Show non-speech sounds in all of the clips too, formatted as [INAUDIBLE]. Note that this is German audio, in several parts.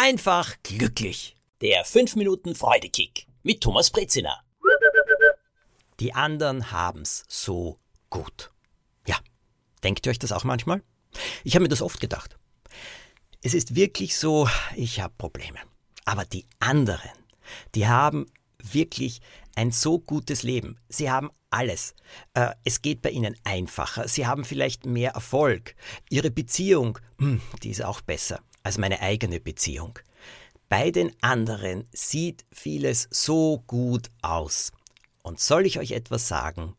einfach glücklich. Der 5 Minuten Freudekick mit Thomas Brezina. Die anderen haben's so gut. Ja, denkt ihr euch das auch manchmal? Ich habe mir das oft gedacht. Es ist wirklich so, ich habe Probleme. Aber die anderen, die haben wirklich ein so gutes Leben. Sie haben alles. Äh, es geht bei ihnen einfacher. Sie haben vielleicht mehr Erfolg. Ihre Beziehung, hm, die ist auch besser als meine eigene Beziehung. Bei den anderen sieht vieles so gut aus. Und soll ich euch etwas sagen?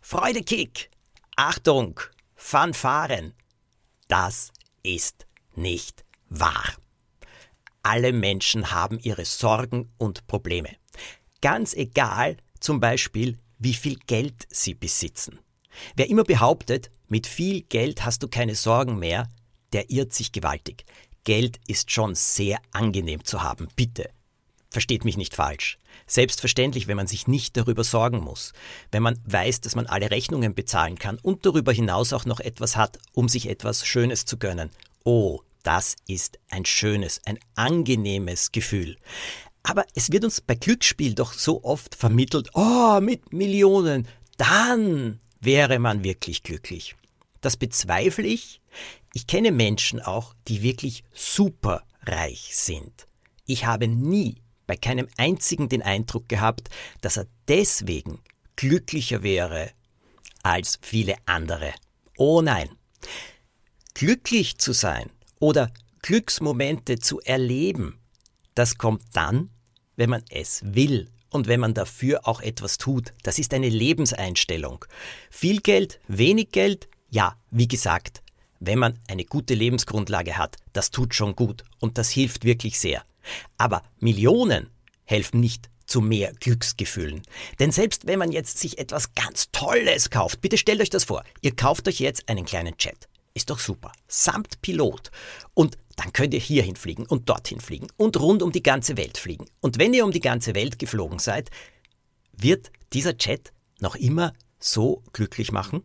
Freudekick! Achtung! Fanfaren! Das ist nicht wahr. Alle Menschen haben ihre Sorgen und Probleme. Ganz egal, zum Beispiel, wie viel Geld sie besitzen. Wer immer behauptet, mit viel Geld hast du keine Sorgen mehr, der irrt sich gewaltig. Geld ist schon sehr angenehm zu haben, bitte. Versteht mich nicht falsch. Selbstverständlich, wenn man sich nicht darüber sorgen muss, wenn man weiß, dass man alle Rechnungen bezahlen kann und darüber hinaus auch noch etwas hat, um sich etwas Schönes zu gönnen. Oh, das ist ein schönes, ein angenehmes Gefühl. Aber es wird uns bei Glücksspiel doch so oft vermittelt, oh, mit Millionen, dann wäre man wirklich glücklich. Das bezweifle ich. Ich kenne Menschen auch, die wirklich super reich sind. Ich habe nie bei keinem einzigen den Eindruck gehabt, dass er deswegen glücklicher wäre als viele andere. Oh nein. Glücklich zu sein oder Glücksmomente zu erleben, das kommt dann, wenn man es will und wenn man dafür auch etwas tut. Das ist eine Lebenseinstellung. Viel Geld, wenig Geld, ja, wie gesagt, wenn man eine gute Lebensgrundlage hat, das tut schon gut und das hilft wirklich sehr. Aber Millionen helfen nicht zu mehr Glücksgefühlen. Denn selbst wenn man jetzt sich etwas ganz Tolles kauft, bitte stellt euch das vor, ihr kauft euch jetzt einen kleinen Chat. Ist doch super. Samt Pilot. Und dann könnt ihr hierhin fliegen und dorthin fliegen und rund um die ganze Welt fliegen. Und wenn ihr um die ganze Welt geflogen seid, wird dieser Chat noch immer so glücklich machen?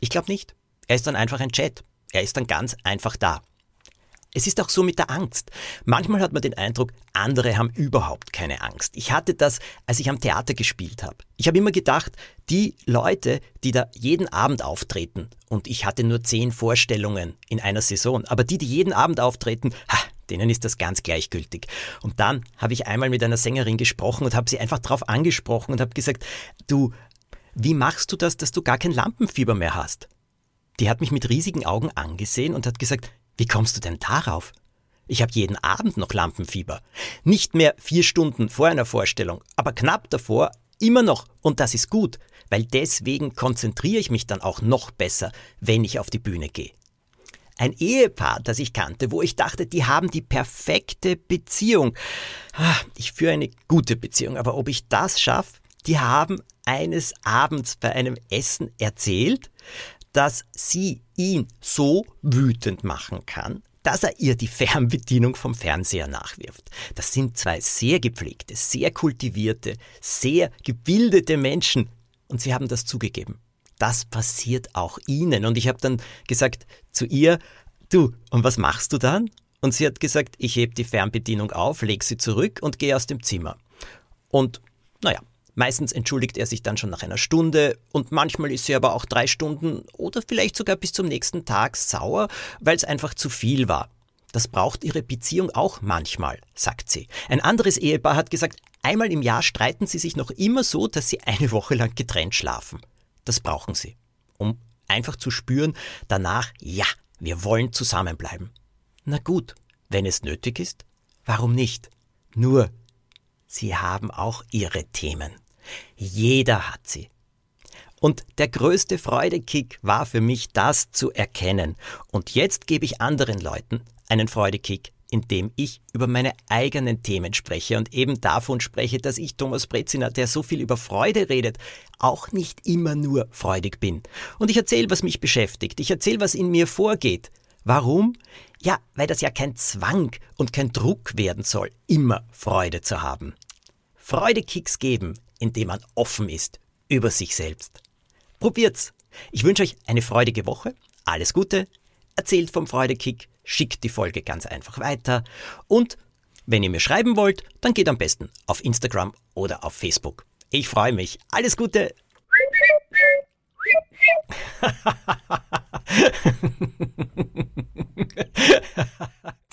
Ich glaube nicht. Er ist dann einfach ein Chat. Er ist dann ganz einfach da. Es ist auch so mit der Angst. Manchmal hat man den Eindruck, andere haben überhaupt keine Angst. Ich hatte das, als ich am Theater gespielt habe. Ich habe immer gedacht, die Leute, die da jeden Abend auftreten, und ich hatte nur zehn Vorstellungen in einer Saison, aber die, die jeden Abend auftreten, ha, denen ist das ganz gleichgültig. Und dann habe ich einmal mit einer Sängerin gesprochen und habe sie einfach darauf angesprochen und habe gesagt, du, wie machst du das, dass du gar kein Lampenfieber mehr hast? Die hat mich mit riesigen Augen angesehen und hat gesagt, wie kommst du denn darauf? Ich habe jeden Abend noch Lampenfieber. Nicht mehr vier Stunden vor einer Vorstellung, aber knapp davor immer noch. Und das ist gut, weil deswegen konzentriere ich mich dann auch noch besser, wenn ich auf die Bühne gehe. Ein Ehepaar, das ich kannte, wo ich dachte, die haben die perfekte Beziehung. Ah, ich führe eine gute Beziehung, aber ob ich das schaffe, die haben eines Abends bei einem Essen erzählt, dass sie ihn so wütend machen kann, dass er ihr die Fernbedienung vom Fernseher nachwirft. Das sind zwei sehr gepflegte, sehr kultivierte, sehr gebildete Menschen und sie haben das zugegeben. Das passiert auch ihnen. Und ich habe dann gesagt zu ihr, du, und was machst du dann? Und sie hat gesagt, ich heb die Fernbedienung auf, leg sie zurück und gehe aus dem Zimmer. Und naja, Meistens entschuldigt er sich dann schon nach einer Stunde und manchmal ist sie aber auch drei Stunden oder vielleicht sogar bis zum nächsten Tag sauer, weil es einfach zu viel war. Das braucht ihre Beziehung auch manchmal, sagt sie. Ein anderes Ehepaar hat gesagt, einmal im Jahr streiten sie sich noch immer so, dass sie eine Woche lang getrennt schlafen. Das brauchen sie, um einfach zu spüren, danach, ja, wir wollen zusammenbleiben. Na gut, wenn es nötig ist, warum nicht? Nur, sie haben auch ihre Themen. Jeder hat sie. Und der größte Freudekick war für mich, das zu erkennen. Und jetzt gebe ich anderen Leuten einen Freudekick, indem ich über meine eigenen Themen spreche und eben davon spreche, dass ich Thomas Breziner, der so viel über Freude redet, auch nicht immer nur freudig bin. Und ich erzähle, was mich beschäftigt. Ich erzähle, was in mir vorgeht. Warum? Ja, weil das ja kein Zwang und kein Druck werden soll, immer Freude zu haben. Freudekicks geben indem man offen ist über sich selbst. Probiert's. Ich wünsche euch eine freudige Woche. Alles Gute. Erzählt vom Freudekick. Schickt die Folge ganz einfach weiter. Und Wenn ihr mir schreiben wollt, dann geht am besten auf Instagram oder auf Facebook. Ich freue mich. Alles Gute! [LAUGHS]